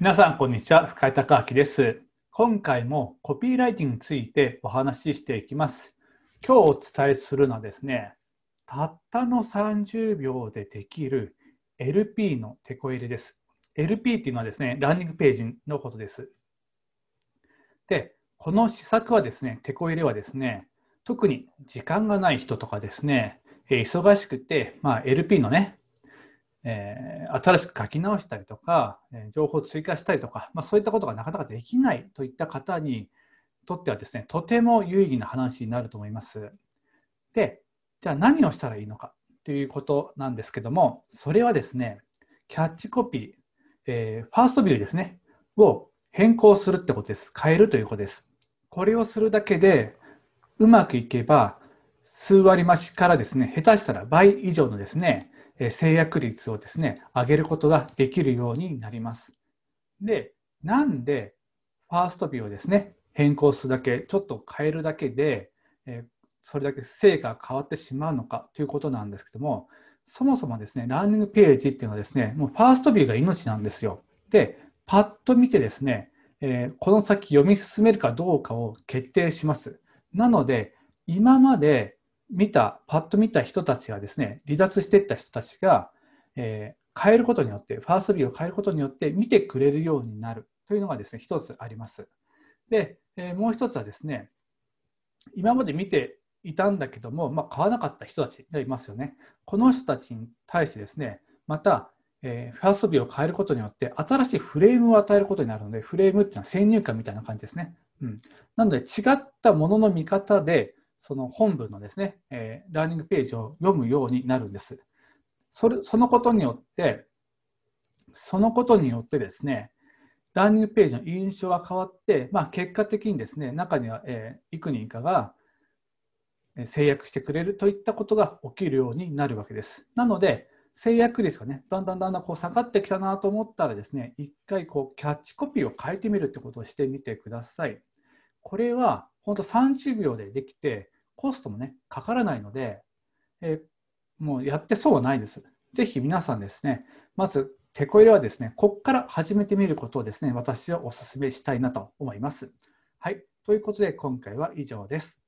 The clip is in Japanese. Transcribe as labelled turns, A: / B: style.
A: 皆さん、こんにちは。深井隆明です。今回もコピーライティングについてお話ししていきます。今日お伝えするのはですね、たったの30秒でできる LP のテこ入れです。LP っていうのはですね、ランニングページのことです。で、この施策はですね、テこ入れはですね、特に時間がない人とかですね、忙しくて、まあ、LP のね、えー新しく書き直したりとか、えー情報を追加したりとか、まあ、そういったことがなかなかできないといった方にとってはですね、とても有意義な話になると思います。で、じゃあ何をしたらいいのかということなんですけども、それはですね、キャッチコピー、えーファーストビューですね、を変更するってことです。変えるということです。これをするだけで、うまくいけば、数割増しからですね、下手したら倍以上のですね、制約率をですね、上げることができるようになります。で、なんでファーストビューをですね、変更するだけ、ちょっと変えるだけで、えそれだけ成果が変わってしまうのかということなんですけども、そもそもですね、ランニングページっていうのはですね、もうファーストビューが命なんですよ。で、パッと見てですね、えこの先読み進めるかどうかを決定します。なので、今まで見た、パッと見た人たちがですね、離脱していった人たちが、えー変えることによって、ファーストビューを変えることによって見てくれるようになるというのがですね、一つあります。で、えーもう一つはですね、今まで見ていたんだけども、まあ、買わなかった人たちがいますよね。この人たちに対してですね、また、えーファーストビューを変えることによって、新しいフレームを与えることになるので、フレームっていうのは先入観みたいな感じですね。うん、なので、違ったものの見方で、その本文のですね、えーラーニングページを読むようになるんです。それそのことによって、そのことによってですね、ラーニングページの印象が変わって、まあ、結果的にですね、中には、えー幾人かが制約してくれるといったことが起きるようになるわけです。なので、制約率がね、だんだんだんだんこう下がってきたなと思ったらですね、一回こうキャッチコピーを変えてみるってことをしてみてください。これは本当30秒でできて、コストもね、かからないので、えーもうやってそうはないです。ぜひ皆さんですね、まず、テこ入れはですね、こっから始めてみることをですね、私はお勧めしたいなと思います。はい。ということで、今回は以上です。